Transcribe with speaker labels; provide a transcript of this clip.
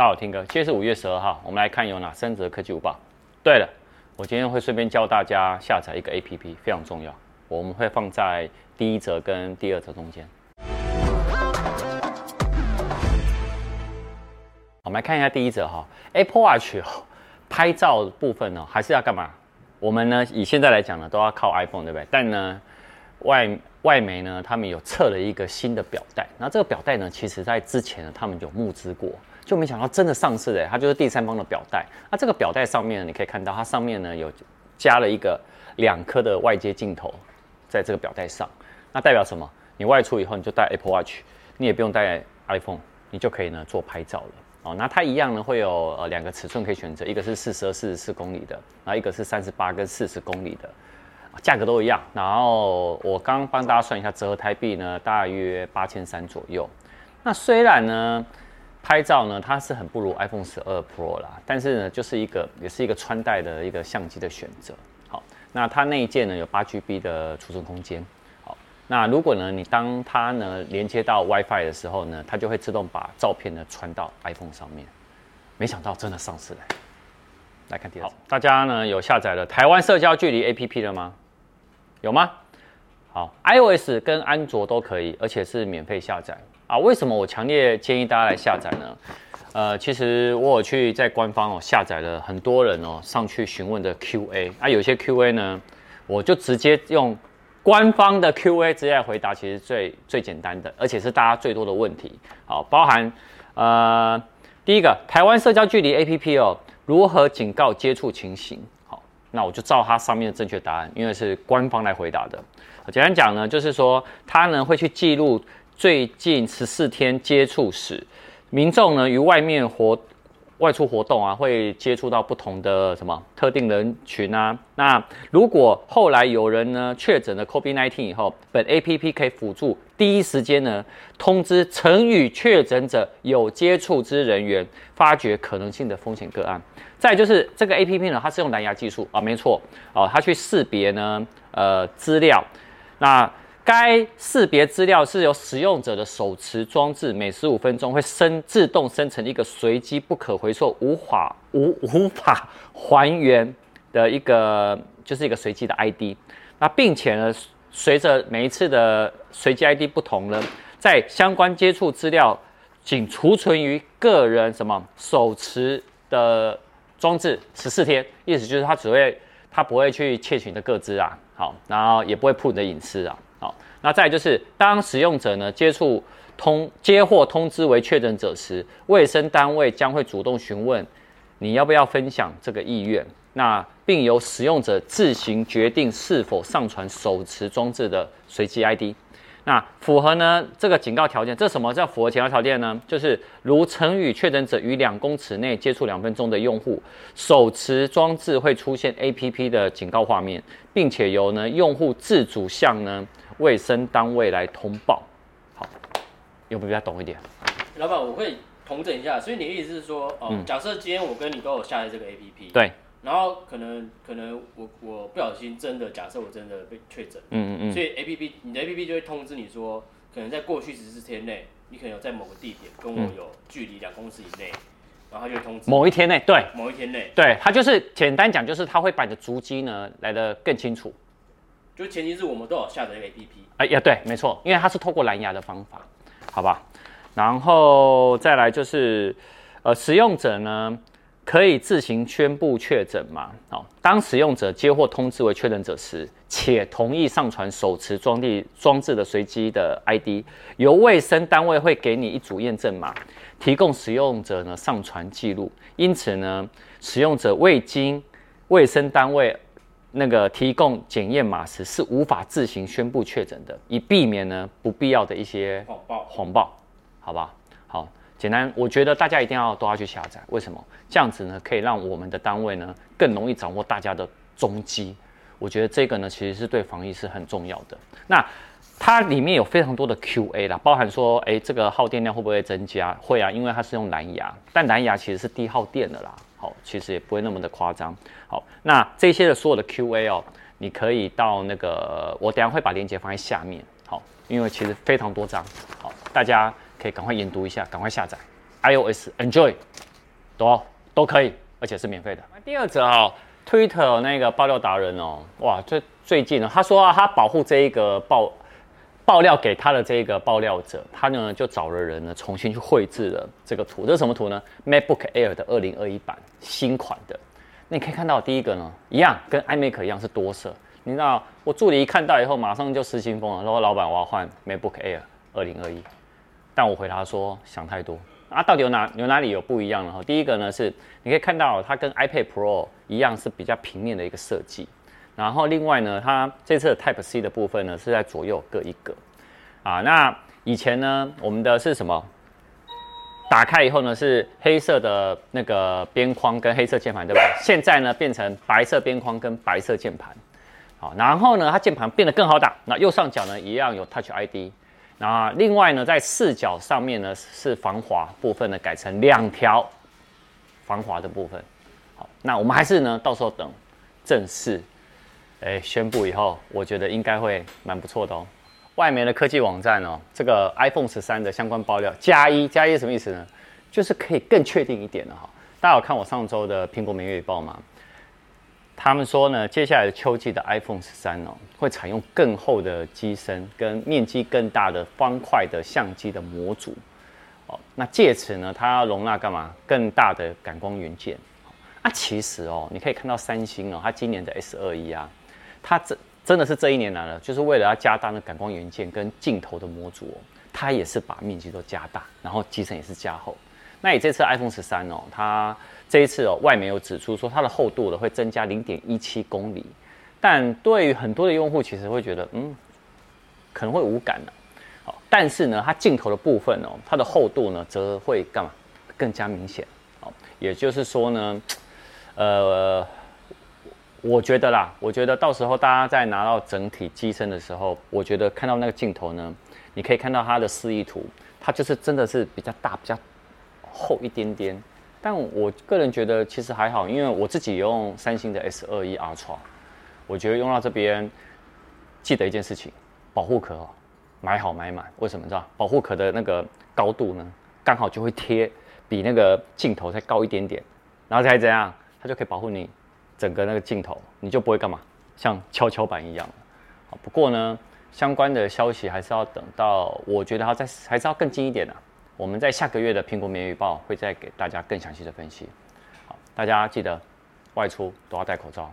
Speaker 1: 大家好，听哥，今天是五月十二号，我们来看有哪三则科技午报。对了，我今天会顺便教大家下载一个 APP，非常重要，我们会放在第一则跟第二则中间。我们来看一下第一则哈，Apple Watch 拍照部分呢，还是要干嘛？我们呢，以现在来讲呢，都要靠 iPhone，对不对？但呢，外外媒呢，他们有测了一个新的表带。那这个表带呢，其实在之前呢，他们有募资过，就没想到真的上市了。它就是第三方的表带。那这个表带上面呢，你可以看到，它上面呢有加了一个两颗的外接镜头，在这个表带上。那代表什么？你外出以后，你就带 Apple Watch，你也不用带 iPhone，你就可以呢做拍照了。哦，那它一样呢，会有呃两个尺寸可以选择，一个是四十二、四十四公里的，然后一个是三十八跟四十公里的，价格都一样。然后我刚帮大家算一下，折合台币呢，大约八千三左右。那虽然呢，拍照呢它是很不如 iPhone 十二 Pro 啦，但是呢，就是一个也是一个穿戴的一个相机的选择。好，那它内件呢有八 GB 的储存空间。好那如果呢，你当它呢连接到 WiFi 的时候呢，它就会自动把照片呢传到 iPhone 上面。没想到真的上市了。来看第二。好，大家呢有下载了台湾社交距离 APP 了吗？有吗？好，iOS 跟安卓都可以，而且是免费下载啊。为什么我强烈建议大家来下载呢？呃，其实我有去在官方哦下载了很多人哦上去询问的 QA 啊，有些 QA 呢，我就直接用。官方的 Q&A 直接来回答，其实最最简单的，而且是大家最多的问题。好，包含呃第一个台湾社交距离 APP 哦，如何警告接触情形？那我就照它上面的正确答案，因为是官方来回答的。简单讲呢，就是说它呢会去记录最近十四天接触史，民众呢与外面活。外出活动啊，会接触到不同的什么特定人群啊。那如果后来有人呢确诊了 COVID-19 以后，本 APP 可以辅助第一时间呢通知曾与确诊者有接触之人员，发掘可能性的风险个案。再就是这个 APP 呢，它是用蓝牙技术啊，没错哦，它去识别呢呃资料，那。该识别资料是由使用者的手持装置，每十五分钟会生自动生成一个随机不可回溯、无法无无法还原的一个，就是一个随机的 ID。那并且呢，随着每一次的随机 ID 不同呢，在相关接触资料仅储存于个人什么手持的装置十四天，意思就是它只会它不会去窃取你的个资啊，好，然后也不会曝你的隐私啊。那再就是，当使用者呢接触通接获通知为确诊者时，卫生单位将会主动询问你要不要分享这个意愿，那并由使用者自行决定是否上传手持装置的随机 ID。那符合呢这个警告条件，这什么叫符合警告条件呢？就是如曾与确诊者于两公尺内接触两分钟的用户，手持装置会出现 APP 的警告画面，并且由呢用户自主向呢卫生单位来通报。好，有没有比较懂一点？
Speaker 2: 老板，我会统整一下，所以你的意思是说，哦、嗯，假设今天我跟你都有下载这个 APP，
Speaker 1: 对。
Speaker 2: 然后可能可能我我不小心真的假设我真的被确诊，嗯嗯嗯，所以 A P P 你的 A P P 就会通知你说，可能在过去十四天内，你可能有在某个地点跟我有距离两公尺以内，然后它就会通知
Speaker 1: 某一天内，对，
Speaker 2: 某一天内，
Speaker 1: 对，它就是简单讲就是它会把你的足迹呢来得更清楚，
Speaker 2: 就前提是我们都有下载 A P P，
Speaker 1: 哎呀对，没错，因为它是透过蓝牙的方法，好吧，然后再来就是呃使用者呢。可以自行宣布确诊吗？好，当使用者接获通知为确诊者时，且同意上传手持装地装置的随机的 ID，由卫生单位会给你一组验证码，提供使用者呢上传记录。因此呢，使用者未经卫生单位那个提供检验码时，是无法自行宣布确诊的，以避免呢不必要的一些谎报。谎报，好吧？好。简单，我觉得大家一定要都要去下载。为什么？这样子呢，可以让我们的单位呢更容易掌握大家的踪迹。我觉得这个呢，其实是对防疫是很重要的。那它里面有非常多的 QA 啦，包含说，哎，这个耗电量会不会增加？会啊，因为它是用蓝牙，但蓝牙其实是低耗电的啦。好，其实也不会那么的夸张。好，那这些的所有的 QA 哦，你可以到那个，我等下会把链接放在下面。好，因为其实非常多张。好，大家。可以赶快研读一下，赶快下载，iOS Enjoy。都都可以，而且是免费的。第二则哦，Twitter 那个爆料达人哦，哇，最最近呢，他说啊，他保护这一个爆爆料给他的这个爆料者，他呢就找了人呢重新去绘制了这个图。这是什么图呢？MacBook Air 的二零二一版新款的。那你可以看到第一个呢，一样跟 iMac 一样是多色。你知道我助理一看到以后，马上就失心疯了，说老板我要换 MacBook Air 二零二一。但我回答说想太多。啊，到底有哪有哪里有不一样呢？第一个呢是你可以看到它跟 iPad Pro 一样是比较平面的一个设计，然后另外呢，它这次的 Type C 的部分呢是在左右各一个，啊，那以前呢我们的是什么？打开以后呢是黑色的那个边框跟黑色键盘，对吧？现在呢变成白色边框跟白色键盘，好，然后呢它键盘变得更好打，那右上角呢一样有 Touch ID。那另外呢，在视角上面呢，是防滑部分呢改成两条防滑的部分。好，那我们还是呢，到时候等正式哎宣布以后，我觉得应该会蛮不错的哦。外媒的科技网站哦，这个 iPhone 十三的相关爆料加一加一什么意思呢？就是可以更确定一点的哈。大家有看我上周的苹果每月报吗？他们说呢，接下来的秋季的 iPhone 十三哦，会采用更厚的机身跟面积更大的方块的相机的模组哦。那借此呢，它要容纳干嘛？更大的感光元件。啊，其实哦，你可以看到三星哦，它今年的 S 二一啊，它真真的是这一年来了，就是为了要加大那感光元件跟镜头的模组哦，它也是把面积都加大，然后机身也是加厚。那你这次 iPhone 十三哦，它这一次哦，外媒有指出说它的厚度呢会增加零点一七公里，但对于很多的用户其实会觉得嗯，可能会无感的，好，但是呢，它镜头的部分哦，它的厚度呢则会干嘛？更加明显，好，也就是说呢，呃，我觉得啦，我觉得到时候大家在拿到整体机身的时候，我觉得看到那个镜头呢，你可以看到它的示意图，它就是真的是比较大，比较。厚一点点，但我个人觉得其实还好，因为我自己用三星的 S 二一 Ultra，我觉得用到这边，记得一件事情，保护壳哦，买好买满。为什么？知道？保护壳的那个高度呢，刚好就会贴比那个镜头再高一点点，然后再怎样，它就可以保护你整个那个镜头，你就不会干嘛，像跷跷板一样。不过呢，相关的消息还是要等到，我觉得它在还是要更近一点的啊。我们在下个月的苹果每日报会再给大家更详细的分析。好，大家记得外出都要戴口罩。